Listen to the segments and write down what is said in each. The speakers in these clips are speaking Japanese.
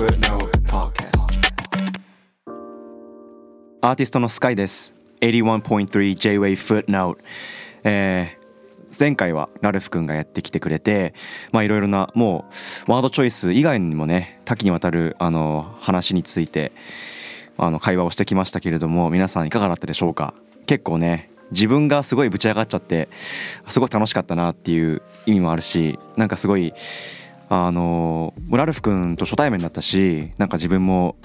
アーティストのスカイです。81.3 J-Way Footnote えー前回はラルフ君がやってきてくれていろいろなもうワードチョイス以外にもね多岐にわたるあの話についてあの会話をしてきましたけれども皆さんいかがだったでしょうか？結構ね自分がすごいぶち上がっちゃってすごい楽しかったなっていう意味もあるしなんかすごいあのラルフ君と初対面だったしなんか自分も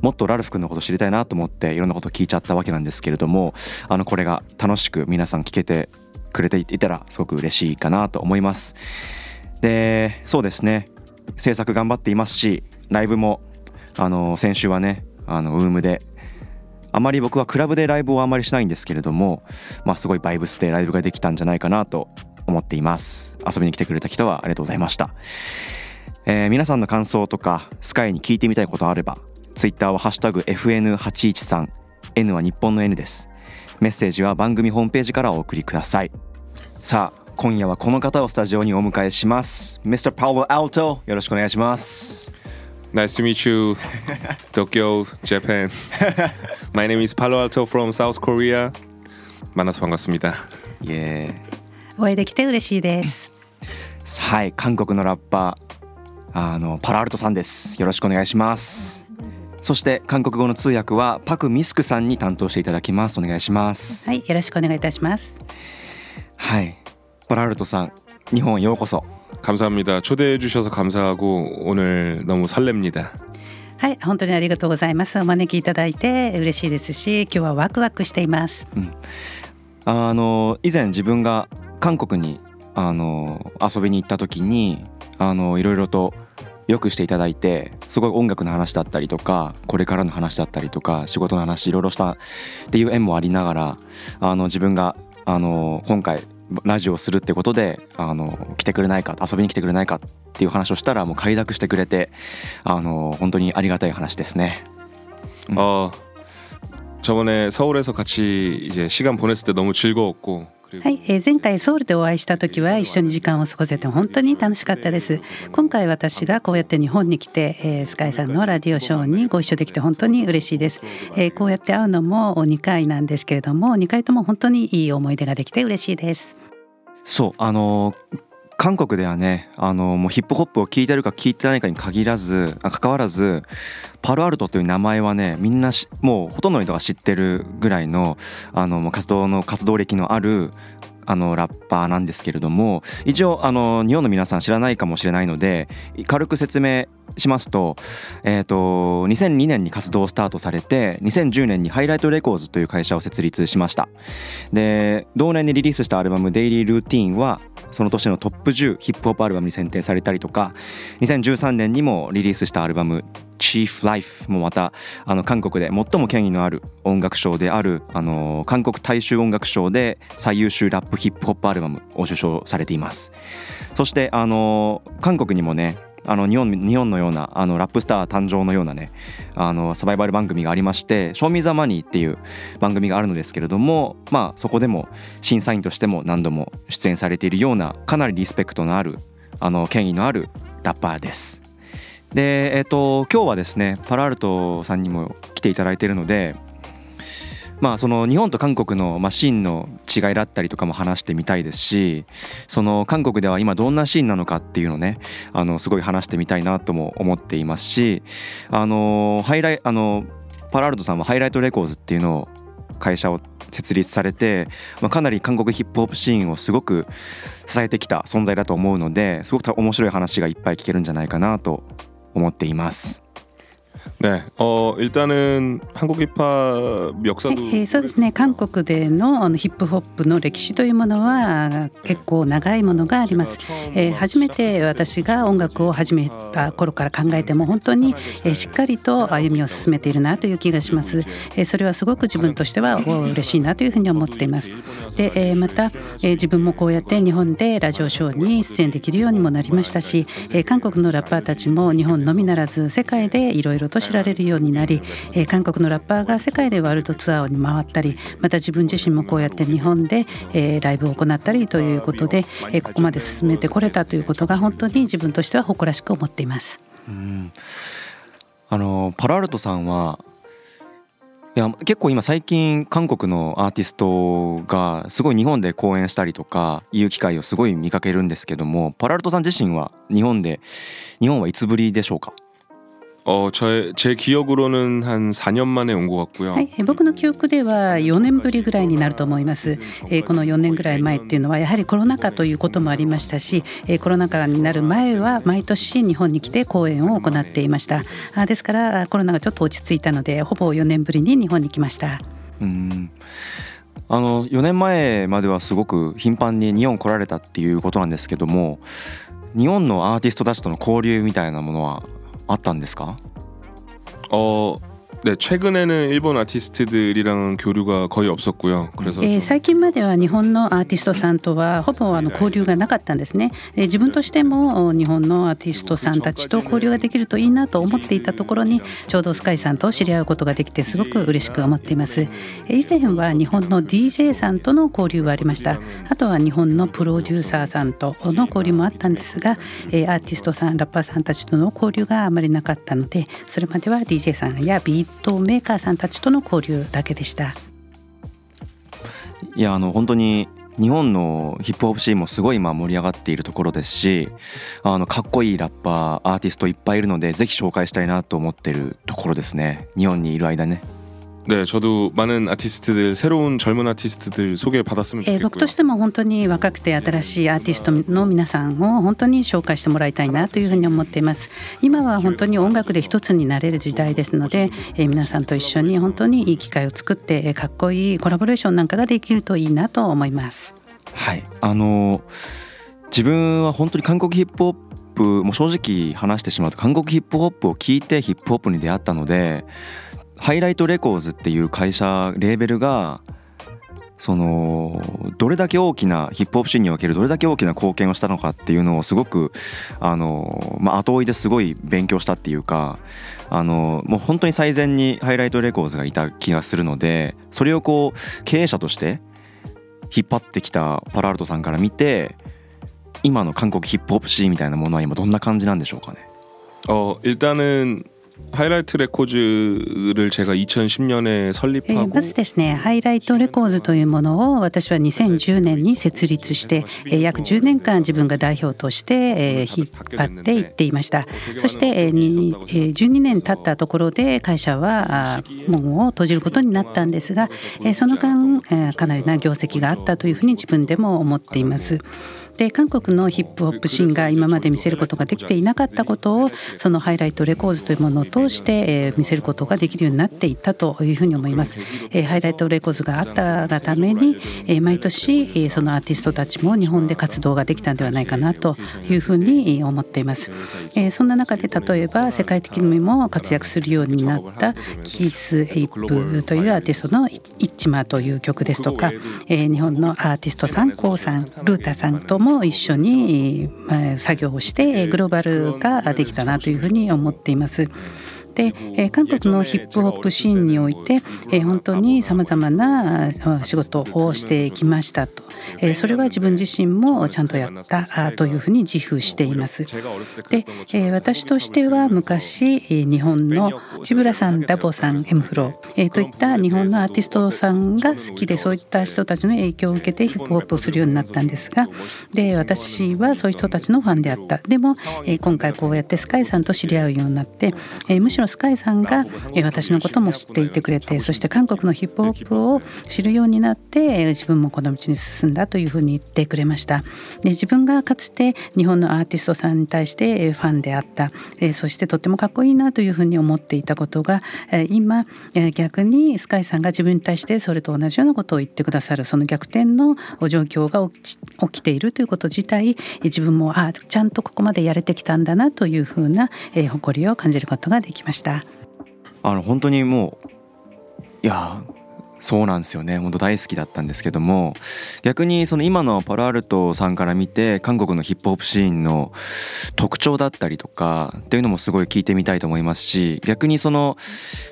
もっとラルフ君のこと知りたいなと思っていろんなこと聞いちゃったわけなんですけれどもあのこれが楽しく皆さん聞けてくれていたらすごく嬉しいかなと思います。でそうですね。制作頑張っていますしライブもあの先週はねあのウームであまり僕はクラブでライブをあまりしないんですけれどもまあすごいバイブスでライブができたんじゃないかなと思っています遊びに来てくれた人はありがとうございました、えー皆さんの感想とかスカイに聞いてみたいことあればツイッターは「ハッシュタグ #FN813」N は日本の N ですメッセージは番組ホームページからお送りくださいさあ今夜はこの方をスタジオにお迎えします Mr. Paolo Alto よろしくお願いします Nice to meet you, Tokyo, Japan. My name is Palo Alto from South Korea. 만나서 반갑습니다. イエーイ お会いできて嬉しいです。はい韓国のラッパーあのパラアルトさんですよろしくお願いしますそして韓国語の通訳はパクミスクさんに担当していただきますお願いしますはい、よろしくお願いいたします。はいパラアルトさん日本へようこそ 감사합니다. 초대해 주셔서 감사하고 오늘 너무 설렙니다. はい、本当にありがとうございます。お招きいただいて嬉しいですし、今日はワクワクしています。あの以前自分が 韓国にあの遊びに行った時にあのいろいろとよくしていただいてすごい音楽の話だったりとかこれからの話だったりとか仕事の話いろいろしたっていう縁もありながらあの自分があの今回ラジオをするってことであの来てくれないか遊びに来てくれないかっていう話をしたらもう快諾してくれてあの本当にありがたい話ですね。 어 저번에 서울에서 같이 이제 시간 보냈을 때 너무 즐거웠고 그리고 はい、えー前回ソウルでお会いした時は一緒に時間を過ごせて本当に楽しかったです。今回私がこうやって日本に来て、えースカイさんのラディオショーにご一緒できて本当に嬉しいです。えーこうやって会うのも2回なんですけれども、2回とも本当にいい思い出ができて嬉しいです。そうあの韓国ではねあのもうヒップホップを聴いてるか聴いてないかに限らず関わらずPaloalto という名前はねみんなしもうほとんどの人が知ってるぐらいのあの活動の活動歴のあるあのラッパーなんですけれども一応あの日本の皆さん知らないかもしれないので軽く説明しますと,、えー、と2002年に活動をスタートされて2010年に Hi-Lite Records という会社を設立しました。で同年にリリースしたアルバム「 Daily Routine」はその年のトップ10ヒップホップアルバムに選定されたりとか2013年にもリリースしたアルバム「Chief Life」もまたあの韓国で最も権威のある音楽賞であるあの韓国大衆音楽賞で最優秀ラップヒップホップアルバムを受賞されています。そしてあの韓国にもねあの日本日本のようなあのラップスター誕生のようなねあのサバイバル番組がありまして「Show Me the Money」っていう番組があるのですけれどもまあそこでも審査員としても何度も出演されているようなかなりリスペクトのあるあの権威のあるラッパーです。でえっ、と今日はですね Paloalto さんにも来ていただいているのでまあその日本と韓国のまあシーンの違いだったりとかも話してみたいですしその韓国では今どんなシーンなのかっていうのねあのすごい話してみたいなとも思っていますしあのハイライあの Paloalto さんは Hi-Lite Records っていうのを会社を設立されて、まあ、かなり韓国ヒップホップシーンをすごく支えてきた存在だと思うのですごく面白い話がいっぱい聞けるんじゃないかなと思っています。 네, 어 일단은 한국 힙합 はい 역사도 えーそうですね韓国でのあのヒップホップの歴史というものは結構長いものがあります、えー初めて私が音楽を始めた頃から考えても本当に、えーしっかりと歩みを進めているなという気がします、えーそれはすごく自分としてはお嬉しいなというふうに思っていますで、えーまた、えー自分もこうやって日本でラジオショーに出演できるようにもなりましたし、えー韓国のラッパーたちも日本のみならず世界でいろいろ と知られるようになり、え韓国のラッパーが世界でワールドツアーに回ったりまた自分自身もこうやって日本で、えライブを行ったりということで、えここまで進めてこれたということが本当に自分としては誇らしく思っています。うんあのパラアルトさんはいや結構今最近韓国のアーティストがすごい日本で公演したりとかいう機会をすごい見かけるんですけどもパラアルトさん自身は日本で日本はいつぶりでしょうか？ 어, 저의 제 기억으로는 한 4년 만에 온 것 같고요. はい、え僕の記憶では4年ぶりぐらいになると思います。えーこの4年ぐらい前っていうのはやはりコロナ禍ということもありましたし、えーコロナ禍になる前は毎年日本に来て公演を行っていました。あですからコロナがちょっと落ち着いたのでほぼ4年ぶりに日本に来ました。うんあの4年前まではすごく頻繁に日本来られたっていうことなんですけども日本のアーティストたちとの交流みたいなものは あったんですか？あ, 네 최근에는 일본 아티스트들이랑은 교류가 거의 없었고요. 그래서 えー 좀 最近までは日本のアーティストさんとはほぼあの交流がなかったんですね。で自分としてもお日本のアーティストさんたちと交流ができるといいなと思っていたところにちょうどスカイさんと知り合うことができてすごく嬉しく思っています。えー以前は日本の DJ さんとの交流はありました。あとは日本のプロデューサーさんとの交流もあったんですが、えーアーティストさんラッパーさんたちとの交流があまりなかったのでそれまでは DJ さんやビー とメーカーさんたちとの交流だけでした。いやあの本当に日本のヒップホップシーンもすごい今盛り上がっているところですしあのかっこいいラッパーアーティストいっぱいいるのでぜひ紹介したいなと思ってるところですね日本にいる間ね 네, 저도 많은 아티스트들 새로운 젊은 아티스트들 소개 받았으면 えー 좋겠고요. 僕としても本当に若くて新しいアーティストの皆さんを本当に紹介してもらいたいなというふうに思っています今は本当に音楽で一つになれる時代ですので、えー皆さんと一緒に本当にいい機会を作ってえーかっこいいコラボレーションなんかができるといいなと思いますはいあの自分は本当に韓国ヒップホップもう正直話してしまうと韓国ヒップホップを聞いてヒップホップに出会ったので ハイライトレコーズっていう会社レーベルがそのどれだけ大きなヒップホップシーンにおけるどれだけ大きな貢献をしたのかっていうのをすごくあの、まあ、後追いですごい勉強したっていうかあのもう本当に最前にハイライトレコーズがいた気がするのでそれをこう経営者として引っ張ってきたパラアルトさんから見て今の韓国ヒップホップシーンみたいなものは今どんな感じなんでしょうかね 어, 일단은 하이라이트 레코즈를 제가 2010년에 설립하고まずですねハイライトレコーズというものを私は2010年に設立して約10年間自分が代表として引っ張っていっていましたそして12年経ったところで会社は門を閉じることになったんですがその間かなりな業績があったというふうに自分でも思っています。で韓国のヒップホップシーンが今まで見せることができていなかったことをその Hi-Lite Records というものを通してえー見せることができるようになっていったというふうに思います。えー Hi-Lite Records があったがためにえー毎年えーそのアーティストたちも日本で活動ができたんではないかなというふうにえー思っています。えーそんな中で例えば世界的にも活躍するようになった Keith Ape というアーティストの「 It G Ma」という曲ですとか、えー日本のアーティストさんコウさんルータさんとも一緒に、まあ作業をしてえーグローバルができたなというふうに思っています。で、えー韓国のヒップホップシーンにおいて、えー本当にさまざまなあ仕事をしてきましたと、えそれは自分自身もちゃんとやったというふうに自負しています。で、え私としては昔日本の千村さんダボさんエムフロー、えといった日本のアーティストさんが好きでそういった人たちの影響を受けてヒップホップをするようになったんですがで私はそういう人たちのファンであったでも、え今回こうやってスカイさんと知り合うようになって、えむしろスカイさんが、え私のことも知っていてくれてそして韓国のヒップホップを知るようになって、え自分もこの道に進んだというふうに言ってくれましたで自分がかつて日本のアーティストさんに対してファンであったそしてとってもかっこいいなというふうに思っていたことが今逆にスカイさんが自分に対してそれと同じようなことを言ってくださるその逆転の状況が起きているということ自体自分もあちゃんとここまでやれてきたんだなというふうな誇りを感じることができました。あの本当にもういやそうなんですよね本当大好きだったんですけども逆にその今のパラアルトさんから見て韓国のヒップホップシーンの特徴だったりとかっていうのもすごい聞いてみたいと思いますし逆にその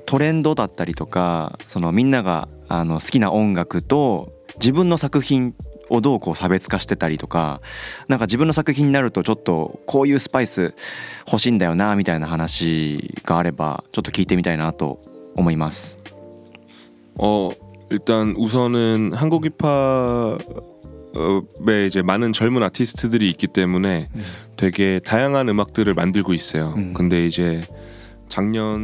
トレンドだったりとかそのみんながあの好きな音楽と自分の作品をどうこう差別化してたりとかなんか自分の作品になるとちょっとこういうスパイス欲しいんだよなみたいな話があればちょっと聞いてみたいなと思います。 어 일단 우선은 한국 힙합에 이제 많은 젊은 아티스트들이 있기 때문에 되게 다양한 음악들을 만들고 있어요. 음. 근데 이제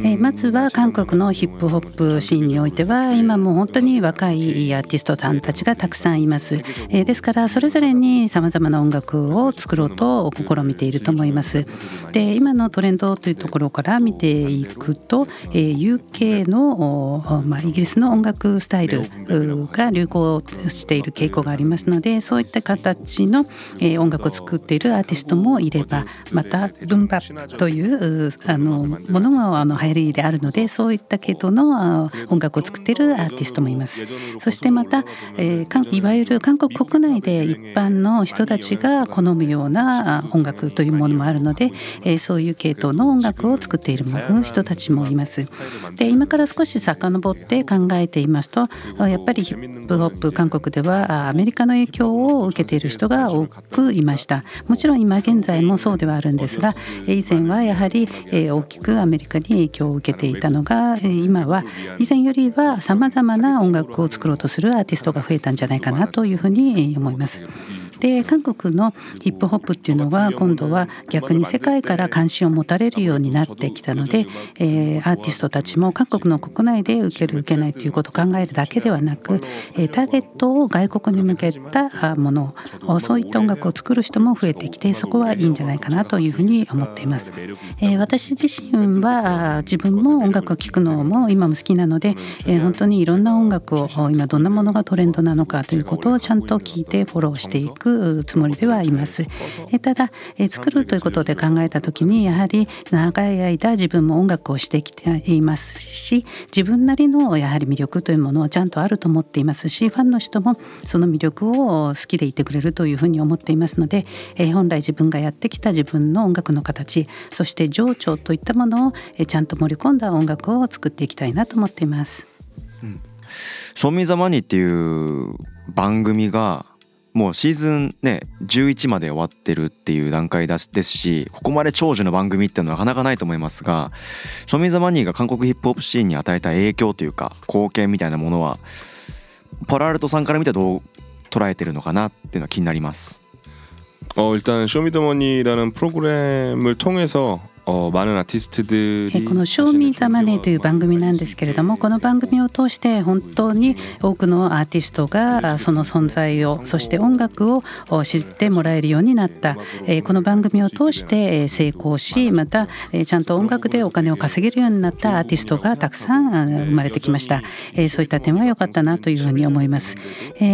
えーまずは韓国のヒップホップシーンにおいては今もう本当に若いアーティストさんたちがたくさんいます、えーですからそれぞれにさまざまな音楽を作ろうと試みていると思います。で今のトレンドというところから見ていくと、えー UK の、おまあ、イギリスの音楽スタイルうが流行している傾向がありますのでそういった形の、えー音楽を作っているアーティストもいればまたルンバといううあのものもあの流行りであるのでそういった系統の音楽を作っているアーティストもいます。そしてまた、えーかんいわゆる韓国国内で一般の人たちが好むような音楽というものもあるので、えーそういう系統の音楽を作っている人たちもいます。で今から少し遡って考えていますとやっぱりヒップホップ韓国ではアメリカの影響を受けている人が多くいました。もちろん今現在もそうではあるんですがえ以前はやはりえ大きくアメリに影響を受けていたのが今は以前よりはさまざまな音楽を作ろうとするアーティストが増えたんじゃないかなというふうに思います。で韓国のヒップホップっていうのは今度は逆に世界から関心を持たれるようになってきたので、えーアーティストたちも韓国の国内で受ける受けないということを考えるだけではなく、えーターゲットを外国に向けたあものをそういった音楽を作る人も増えてきてそこはいいんじゃないかなというふうに思っています。えー私自身はあ自分も音楽を聴くのも今も好きなので、えー本当にいろんな音楽を今どんなものがトレンドなのかということをちゃんと聞いてフォローしていくつもりではいます。えーただ、えー作るということで考えた時にやはり長い間自分も音楽をしてきていますし自分なりのやはり魅力というものはちゃんとあると思っていますしファンの人もその魅力を好きでいてくれるというふうに思っていますので、えー本来自分がやってきた自分の音楽の形そして情緒といったものをえーちゃんと盛り込んだ音楽を作っていきたいなと思っています。「ショーミーザマニーっていう番組がもうシーズンね11まで終わってるっていう段階ですですしここまで長寿の番組っていうのはなかなかないと思いますがショーミーザマニーが韓国ヒップホップシーンに与えた影響というか貢献みたいなものはパラアルトさんから見てどう捉えてるのかなっていうのは気になります。 어 일단 쇼미더머니라는 프로그램을 통해서 この「賞味ザマネー」という番組なんですけれどもこの番組を通して本当に多くのアーティストがその存在をそして音楽を知ってもらえるようになった。この番組を通して成功しまたちゃんと音楽でお金を稼げるようになったアーティストがたくさん生まれてきました。そういった点は良かったなというふうに思います。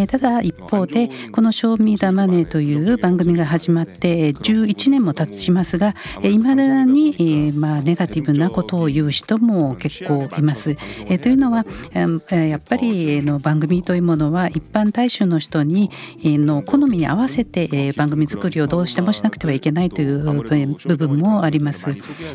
ただ一方でこの「賞味ザマネー」という番組が始まって11年も経ちますがいまだにえーまあネガティブなことを言う人も結構います。えーというのはえやっぱりえーの番組というものは一般大衆の人にえーの好みに合わせてえー番組作りをどうしてもしなくてはいけないという部分もあります。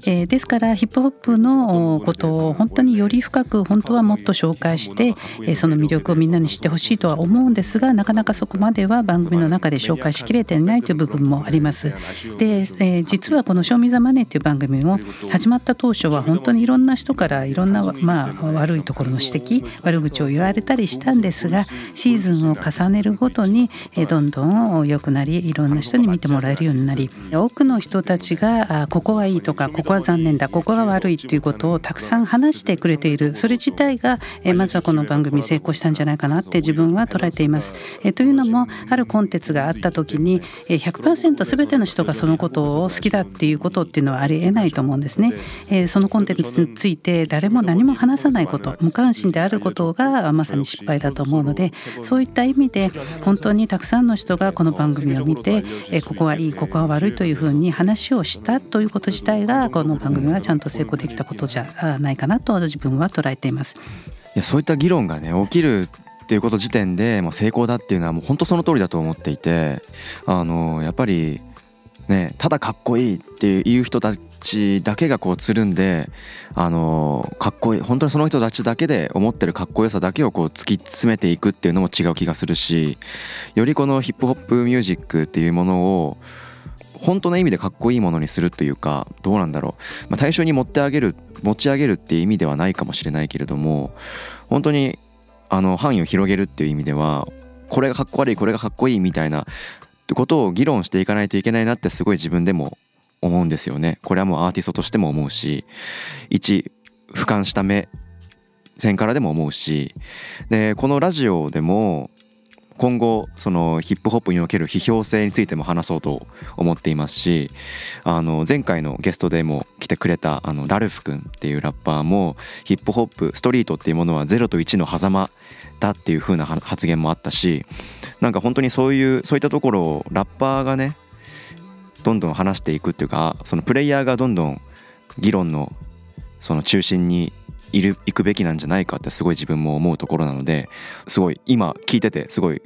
えーですからヒップホップのことを本当により深く本当はもっと紹介してえーその魅力をみんなに知ってほしいとは思うんですがなかなかそこまでは番組の中で紹介しきれていないという部分もあります。で、えー実はこの「ショーミーザマネー」という番組も始まった当初は本当にいろんな人からいろんな、まあ、悪いところの指摘悪口を言われたりしたんですがシーズンを重ねるごとにえーどんどん良くなりいろんな人に見てもらえるようになり多くの人たちがあここはいいとかここは残念だここが悪いということをたくさん話してくれているそれ自体がえーまずはこの番組成功したんじゃないかなって自分は捉えています。えーというのもあるコンテンツがあった時にえー100%全ての人がそのことを好きだっていうことっていうのはありえないと思うんですね。えーそのコンテンツについて誰も何も話さないこと無関心であることがまさに失敗だと思うのでそういった意味で本当にたくさんの人がこの番組を見てえーここはいいここは悪いというふうに話をしたということ自体がこの番組がちゃんと成功できたことじゃないかなと自分は捉えています。いやそういった議論がね起きるっていうこと時点でもう成功だっていうのはもう本当その通りだと思っていてあのやっぱりねただかっこいいっていう言う人たちだけがこうつるんであのかっこいい本当にその人たちだけで思ってるかっこよさだけをこう突き詰めていくっていうのも違う気がするしよりこのヒップホップミュージックっていうものを本当の意味でかっこいいものにするというかどうなんだろう、まあ、対象に持ってあげる持ち上げるっていう意味ではないかもしれないけれども本当にあの範囲を広げるっていう意味ではこれがかっこ悪いこれがかっこいいみたいなことを議論していかないといけないなってすごい自分でも思うんですよね。これはもうアーティストとしても思うし一俯瞰した目線からでも思うしでこのラジオでも今後そのヒップホップにおける批評性についても話そうと思っていますしあの前回のゲストでも来てくれたあのラルフ君っていうラッパーもヒップホップストリートっていうものは0と1の狭間だっていう風な発言もあったしなんか本当にそういうそういったところをラッパーがねどんどん話していくっていうかそのプレイヤーがどんどん議論のその中心にいる行くべきなんじゃないかってすごい自分も思うところなのですごい今聞いててすごい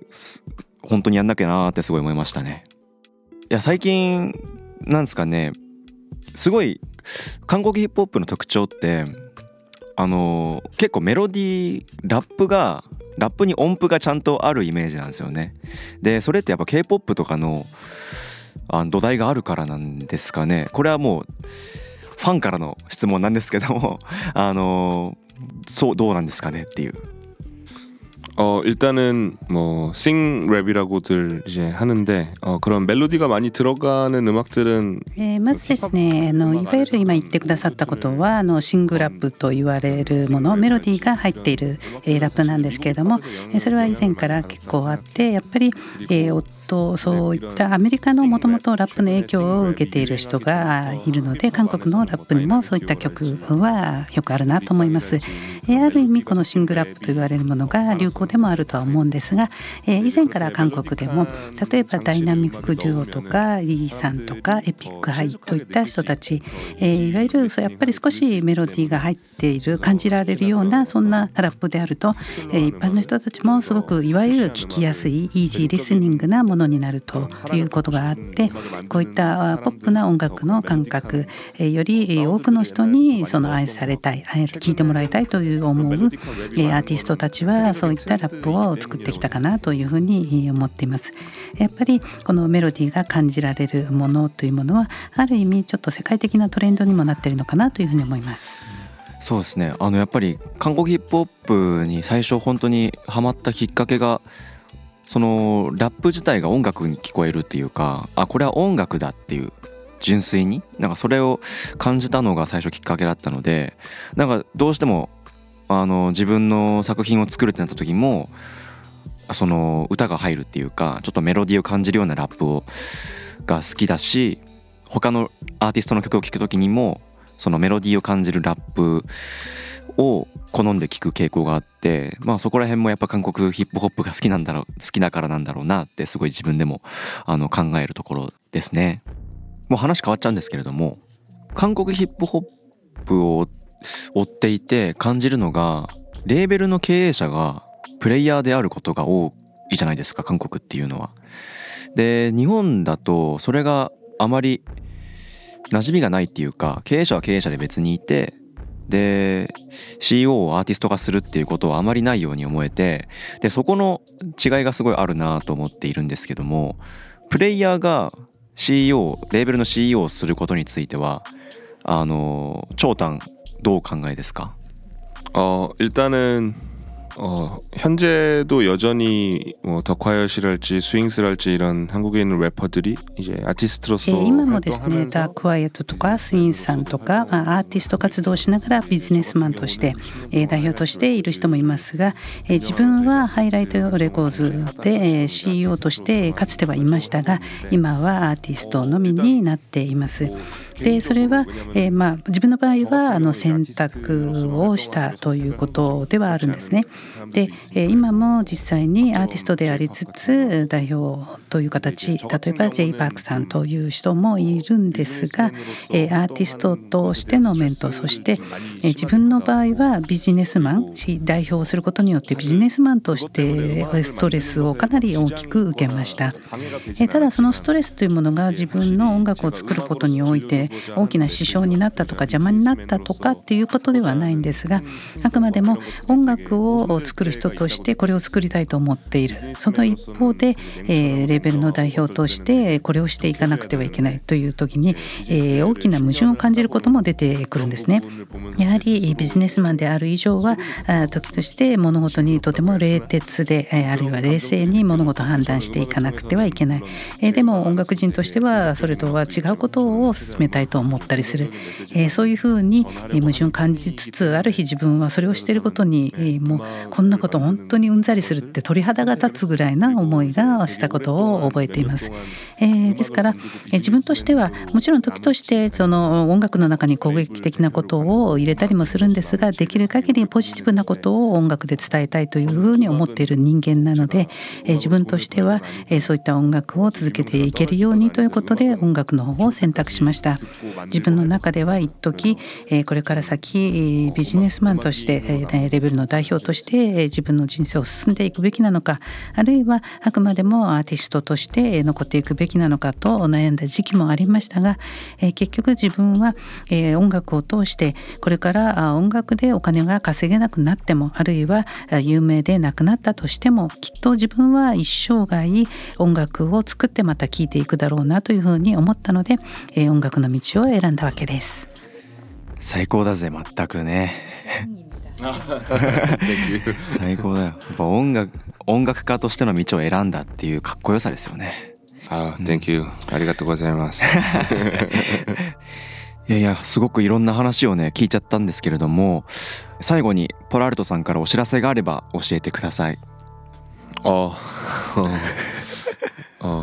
本当にやんなきゃなーってすごい思いましたね。いや最近なんですかねすごい韓国ヒップホップの特徴ってあの結構メロディーラップがラップに音符がちゃんとあるイメージなんですよね。でそれってやっぱ K-POP とかのあの土台があるからなんですかね。これはもうファンからの質問なんですけどもあのそうどうなんですかねっていう。 어 일단은 뭐 싱랩이라고들 이제 하는데 어 그런 멜로디가 많이 들어가는 음악들은 えーまずですねあのいわゆる今言ってくださったことはあのシングラップと言われるものメロディーが入っている、えー、ラップなんですけれども、えー、それは以前から結構あってやっぱり、えー、とそういったアメリカのもともとラップの影響を受けている人がいるので韓国のラップにもそういった曲はよくあるなと思います。えある意味このシングラップと言われるものが流行 でもあるとは思うんですが、え以前から韓国でも例えばダイナミックデュオとかリーさんとかエピックハイといった人たち、えいわゆるやっぱり少しメロディーが入っている感じられるようなそんなラップであると、え一般の人たちもすごくいわゆる聞きやすいイージーリスニングなものになるということがあってこういったポップな音楽の感覚、えより多くの人にその愛されたい聴いてもらいたいといういう思う、えー、アーティストたちはそういったラップを作ってきたかなというふうに思っています。やっぱりこのメロディーが感じられるものというものはある意味ちょっと世界的なトレンドにもなっているのかなというふうに思います。そうですねあのやっぱり韓国ヒップホップに最初本当にハマったきっかけがそのラップ自体が音楽に聞こえるっていうかあこれは音楽だっていう純粋に？なんかそれを感じたのが最初きっかけだったのでなんかどうしてもあの自分の作品を作るってなった時もその歌が入るっていうかちょっとメロディーを感じるようなラップをが好きだし他のアーティストの曲を聴く時にもそのメロディーを感じるラップを好んで聴く傾向があってまあそこら辺もやっぱ韓国ヒップホップが好きなんだろう好きだからなんだろうなってすごい自分でもあの考えるところですね。もう話変わっちゃうんですけれども韓国ヒップホップを追っていて感じるのがレーベルの経営者がプレイヤーであることが多いじゃないですか韓国っていうのは。で日本だとそれがあまり馴染みがないっていうか経営者は経営者で別にいてで CEO をアーティスト化するっていうことはあまりないように思えてでそこの違いがすごいあるなと思っているんですけどもプレイヤーが CEO レーベルの CEO をすることについてはあの長短どう考えですか어일단은어현재도여전히뭐덕화여실할지스윙스랄지이런한국에있는래퍼들이이제아티스트로서今もですねダークワイエットとかスインさんとか、まあ、アーティスト活動しながらビジネスマンとして、えー、代表としている人もいますが、えー、自分はハイライトレコーズで、えー、CEO としてかつてはいましたが今はアーティストのみになっています。 でそれは、えー、まあ、自分の場合はあの選択をしたということではあるんですね。で、えー、今も実際にアーティストでありつつ代表という形例えば J パークさんという人もいるんですが、えー、アーティストとしての面とそして、え自分の場合はビジネスマン代表をすることによってビジネスマンとしてストレスをかなり大きく受けました。えただそのストレスというものが自分の音楽を作ることにおいて大きな支障になったとか邪魔になったとかっていうことではないんですがあくまでも音楽を作る人としてこれを作りたいと思っているその一方で、えー、レベルの代表としてこれをしていかなくてはいけないという時に、えー、大きな矛盾を感じることも出てくるんですね。やはりビジネスマンである以上は時として物事にとても冷徹であるいは冷静に物事を判断していかなくてはいけない。でも音楽人としてはそれとは違うことを進めたいいと思ったりするえ。そういうふうに矛盾を感じつつある日自分はそれをしていることにえもうこんなこと本当にうんざりするって鳥肌が立つぐらいな思いがしたことを覚えています。えー、ですから、え自分としてはもちろん時としてその音楽の中に攻撃的なことを入れたりもするんですができる限りポジティブなことを音楽で伝えたいというふうに思っている人間なので、え自分としては、えそういった音楽を続けていけるようにということで音楽の方を選択しました自分の中では一時、えこれから先ビジネスマンとして、レベルの代表として、自分の人生を進んでいくべきなのかあるいはあくまでもアーティストとして残っていくべきなのかと悩んだ時期もありましたが、結局自分は、音楽を通してこれから音楽でお金が稼げなくなってもあるいは有名でなくなったとしてもきっと自分は一生涯音楽を作ってまた聴いていくだろうなというふうに思ったので、音楽の道を選んだわけです。最高だぜ全くね。最高だよ。やっぱ音楽音楽家としての道を選んだっていうかっこよさですよね。あ、うん、Thank you ありがとうございます。いやいやすごくいろんな話をね聞いちゃったんですけれども最後にポラルトさんからお知らせがあれば教えてください。ああ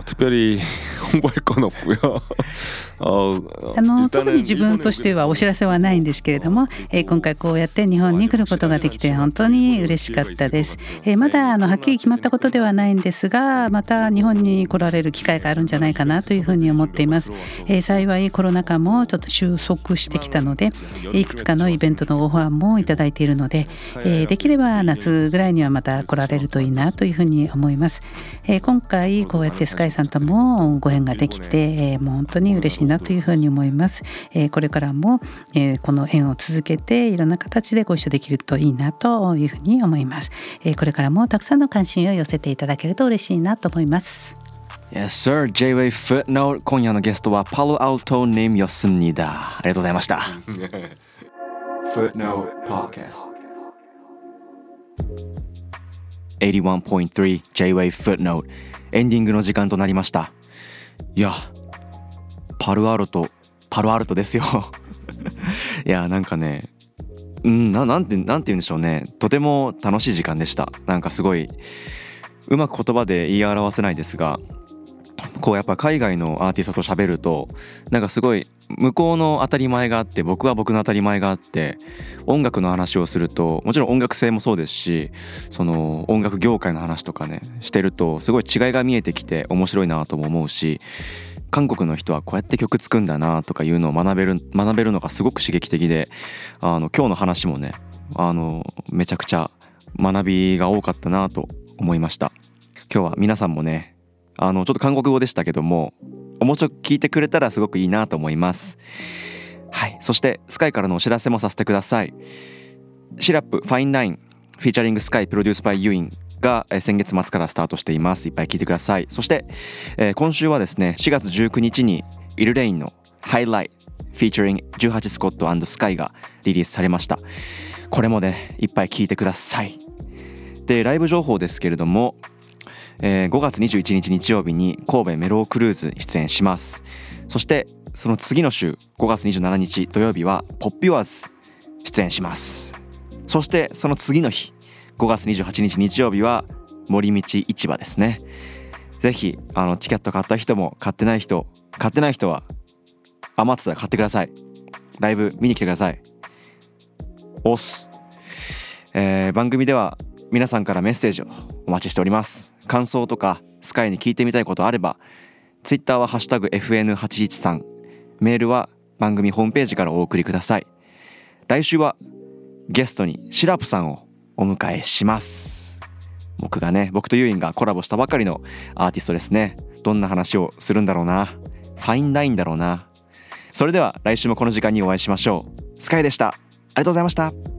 특별히 홍보할건없고요あの特に自分としてはお知らせはないんですけれども、えー、今回こうやって日本に来ることができて本当に嬉しかったです。えー、まだあのはっきり決まったことではないんですがまた日本に来られる機会があるんじゃないかなというふうに思っています。えー、幸いコロナ禍もちょっと収束してきたのでいくつかのイベントのオファーもいただいているので、えー、できれば夏ぐらいにはまた来られるといいなというふうに思います。えー、今回こうやって スカイさんともご縁ができて、えー、もう本当に嬉しいなというふうに思います。えー、これからも、えー、この縁を続けていろんな形でご一緒できるといいなというふうに思います。えー、これからもたくさんの関心を寄せていただけると嬉しいなと思います。Yes, sir. J-Way Footnote 今夜のゲストはパロアルトネームヨスニダありがとうございました Footnote Podcast 81.3 J-Way Footnote エンディングの時間となりました。いやパルアルトパルアルトですよ。いやなんかねうんななんてなんて言うんでしょうね。とても楽しい時間でした。なんかすごいうまく言葉で言い表せないですがこうやっぱ海外のアーティストと喋るとなんかすごい向こうの当たり前があって僕は僕の当たり前があって音楽の話をするともちろん音楽性もそうですしその音楽業界の話とかねしてるとすごい違いが見えてきて面白いなとも思うし韓国の人はこうやって曲作るんだなとかいうのを学べる学べるのがすごく刺激的であの今日の話もねあのめちゃくちゃ学びが多かったなと思いました。今日は皆さんもねあのちょっと韓国語でしたけども面白く聞いてくれたらすごくいいなと思います。はい。そして Skaai からのお知らせもさせてください。 SIRUP fine line featuring Skaai produce by uin が先月末からスタートしています。いっぱい聞いてください。そして、えー、今週はですね4月19日にイルレインのハイライフィーチャリング18スコットスカイがリリースされました。これもねいっぱい聞いてください。でライブ情報ですけれどもえー、5月21日日曜日に神戸メロークルーズ出演します。そしてその次の週5月27日土曜日はポッピュアーズ出演します。そしてその次の日5月28日日曜日は森道市場ですね。ぜひあのチケット買った人も買ってない人買ってない人は余ってたら買ってください。ライブ見に来てください。押す、えー、番組では皆さんからメッセージをお待ちしております。感想とかスカイに聞いてみたいことあれば Twitter は「ハッシュタグ #FN813」メールは番組ホームページからお送りください。来週はゲストにシラプさんをお迎えします。僕がね僕とユインがコラボしたばかりのアーティストですね。どんな話をするんだろうな。ファインラインだろうな。それでは来週もこの時間にお会いしましょう。スカイでした。ありがとうございました。